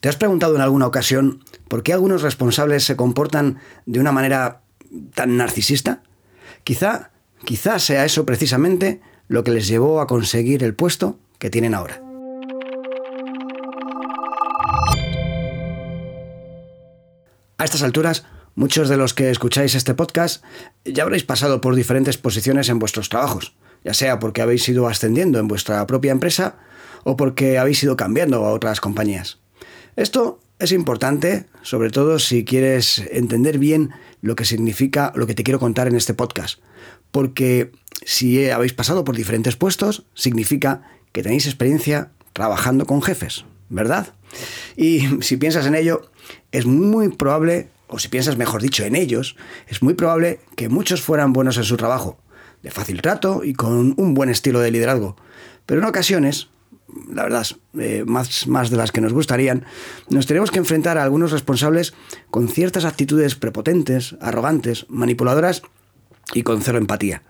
¿Te has preguntado en alguna ocasión por qué algunos responsables se comportan de una manera tan narcisista? Quizá, quizá sea eso precisamente lo que les llevó a conseguir el puesto que tienen ahora. A estas alturas, muchos de los que escucháis este podcast ya habréis pasado por diferentes posiciones en vuestros trabajos, ya sea porque habéis ido ascendiendo en vuestra propia empresa o porque habéis ido cambiando a otras compañías. Esto es importante, sobre todo si quieres entender bien lo que significa lo que te quiero contar en este podcast, porque si habéis pasado por diferentes puestos, significa que tenéis experiencia trabajando con jefes, ¿verdad? Y si piensas en ello, es muy probable, o si piensas mejor dicho en ellos, es muy probable que muchos fueran buenos en su trabajo, de fácil trato y con un buen estilo de liderazgo. Pero en ocasiones, la verdad, eh, más, más de las que nos gustarían, nos tenemos que enfrentar a algunos responsables con ciertas actitudes prepotentes, arrogantes, manipuladoras y con cero empatía.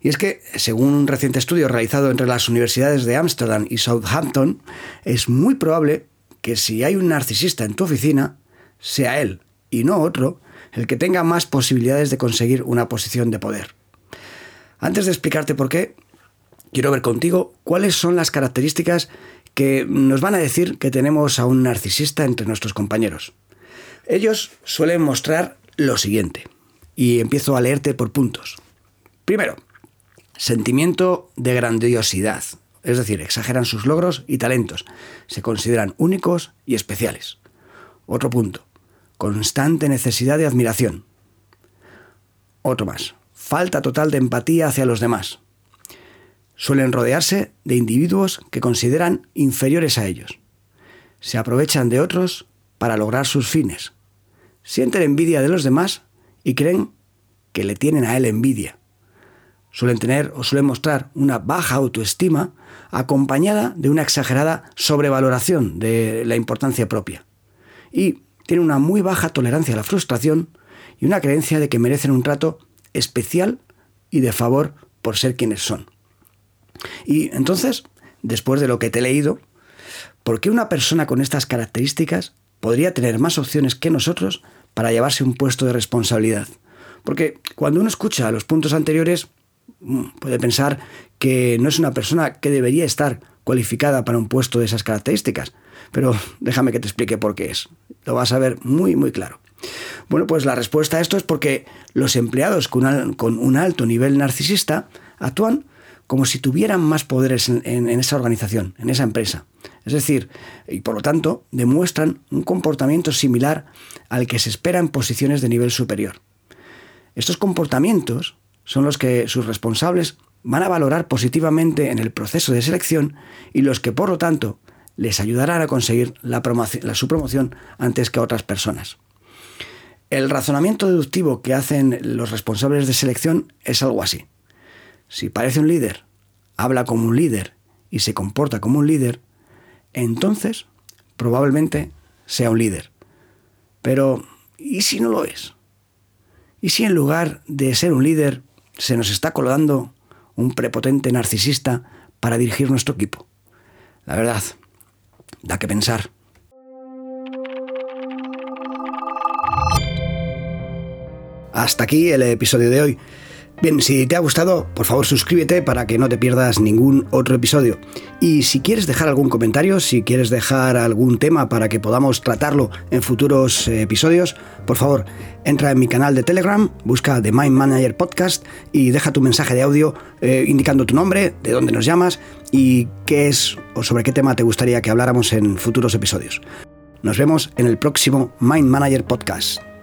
Y es que, según un reciente estudio realizado entre las universidades de Ámsterdam y Southampton, es muy probable que si hay un narcisista en tu oficina, sea él y no otro el que tenga más posibilidades de conseguir una posición de poder. Antes de explicarte por qué, quiero ver contigo cuáles son las características que nos van a decir que tenemos a un narcisista entre nuestros compañeros. Ellos suelen mostrar lo siguiente, y empiezo a leerte por puntos. Primero, sentimiento de grandiosidad, es decir, exageran sus logros y talentos, se consideran únicos y especiales. Otro punto, constante necesidad de admiración. Otro más, falta total de empatía hacia los demás. Suelen rodearse de individuos que consideran inferiores a ellos. Se aprovechan de otros para lograr sus fines. Sienten envidia de los demás y creen que le tienen a él envidia suelen tener o suelen mostrar una baja autoestima acompañada de una exagerada sobrevaloración de la importancia propia. Y tienen una muy baja tolerancia a la frustración y una creencia de que merecen un trato especial y de favor por ser quienes son. Y entonces, después de lo que te he leído, ¿por qué una persona con estas características podría tener más opciones que nosotros para llevarse un puesto de responsabilidad? Porque cuando uno escucha los puntos anteriores, Mm, puede pensar que no es una persona que debería estar cualificada para un puesto de esas características. Pero déjame que te explique por qué es. Lo vas a ver muy, muy claro. Bueno, pues la respuesta a esto es porque los empleados con, un alto nivel narcisista actúan como si tuvieran más poderes en, esa organización, en esa empresa. Es decir, y por lo tanto, demuestran un comportamiento similar al que se espera en posiciones de nivel superior. Estos comportamientos son los que sus responsables van a valorar positivamente en el proceso de selección y los que, por lo tanto, les ayudarán a conseguir la, su promoción antes que otras personas. El razonamiento deductivo que hacen los responsables de selección es algo así. Si parece un líder, habla como un líder y se comporta como un líder, entonces probablemente sea un líder. Pero, ¿y si no lo es? ¿Y si en lugar de ser un líder se nos está colgando un prepotente narcisista para dirigir nuestro equipo. La verdad, da que pensar. Hasta aquí el episodio de hoy. Bien, si te ha gustado, por favor suscríbete para que no te pierdas ningún otro episodio. Y si quieres dejar algún comentario, si quieres dejar algún tema para que podamos tratarlo en futuros eh, episodios, por favor, entra en mi canal de Telegram, busca The Mind Manager Podcast y deja tu mensaje de audio eh, indicando tu nombre, de dónde nos llamas y qué es o sobre qué tema te gustaría que habláramos en futuros episodios. Nos vemos en el próximo Mind Manager Podcast.